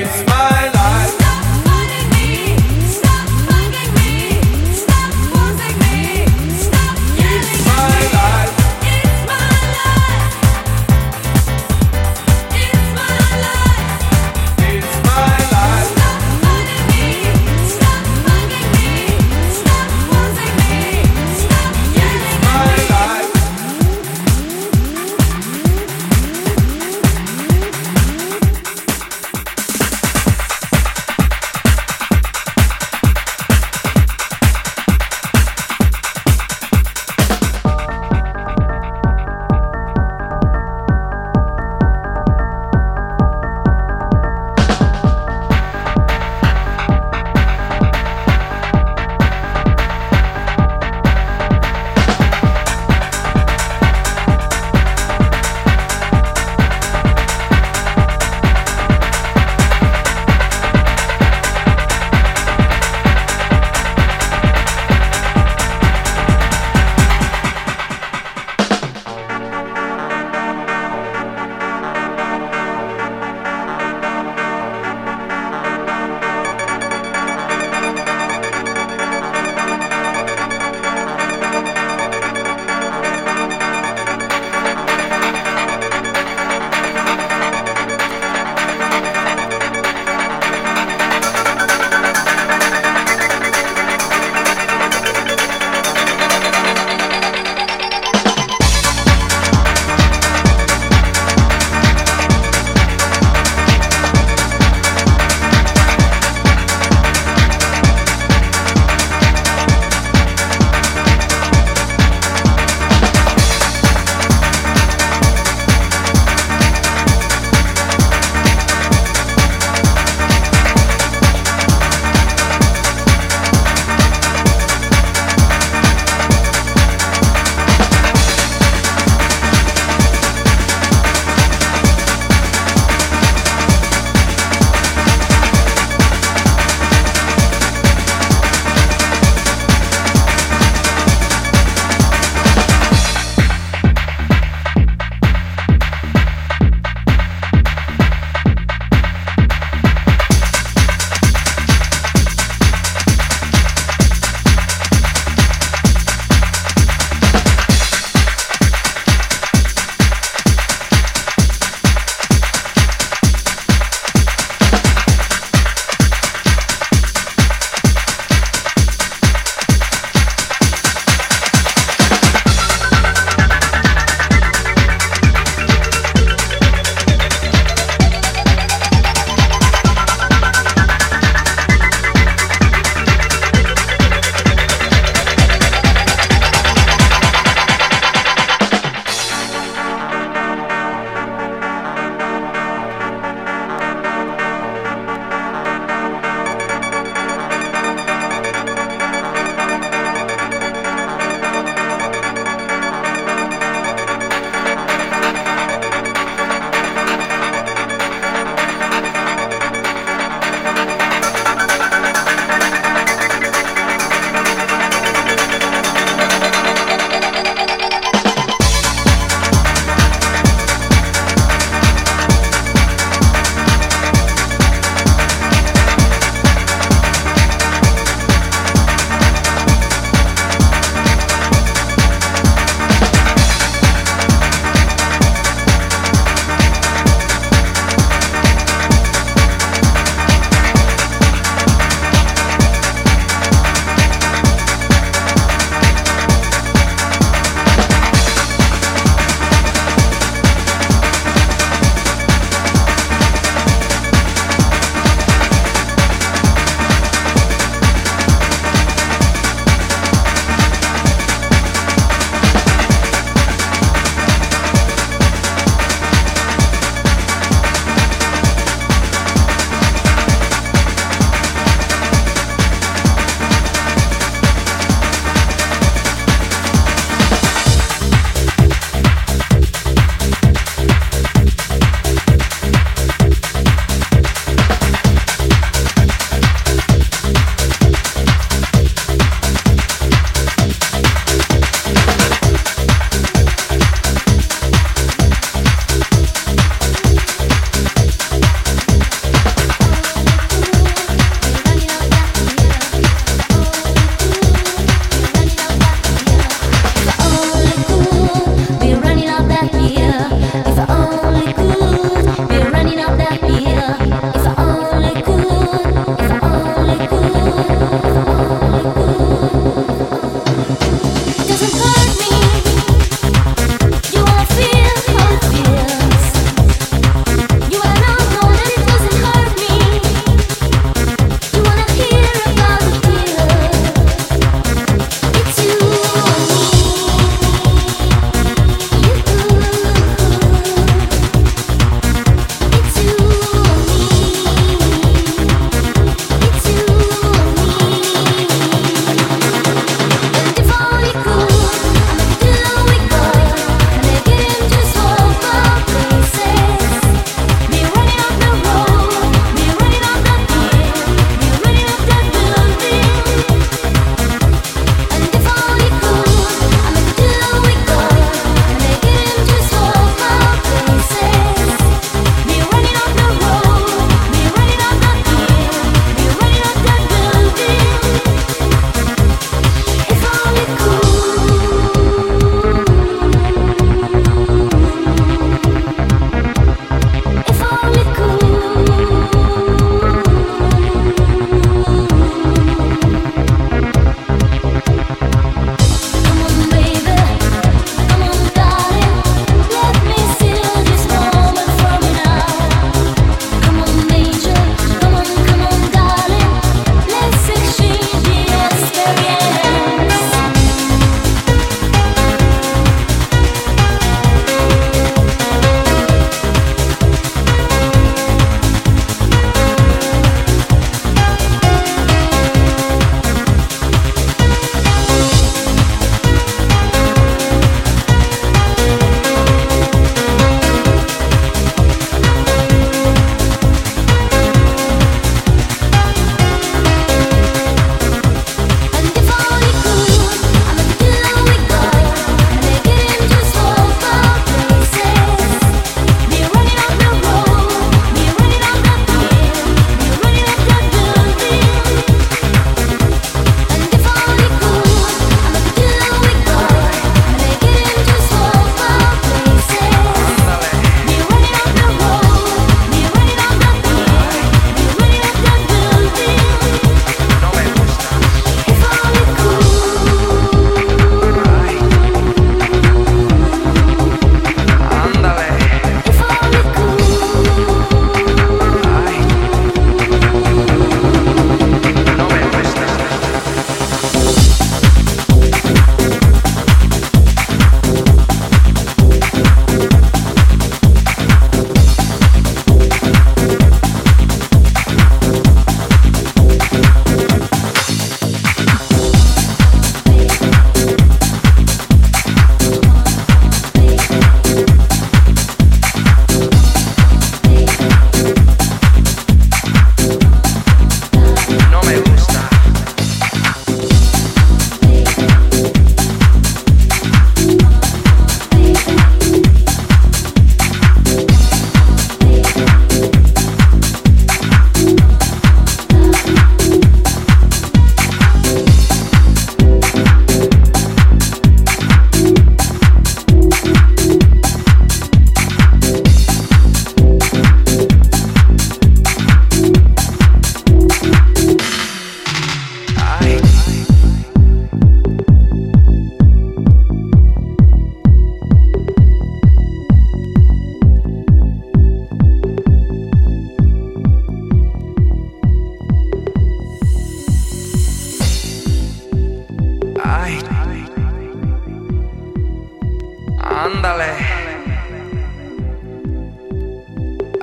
Christ.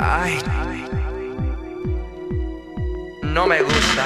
Ay. No me gusta.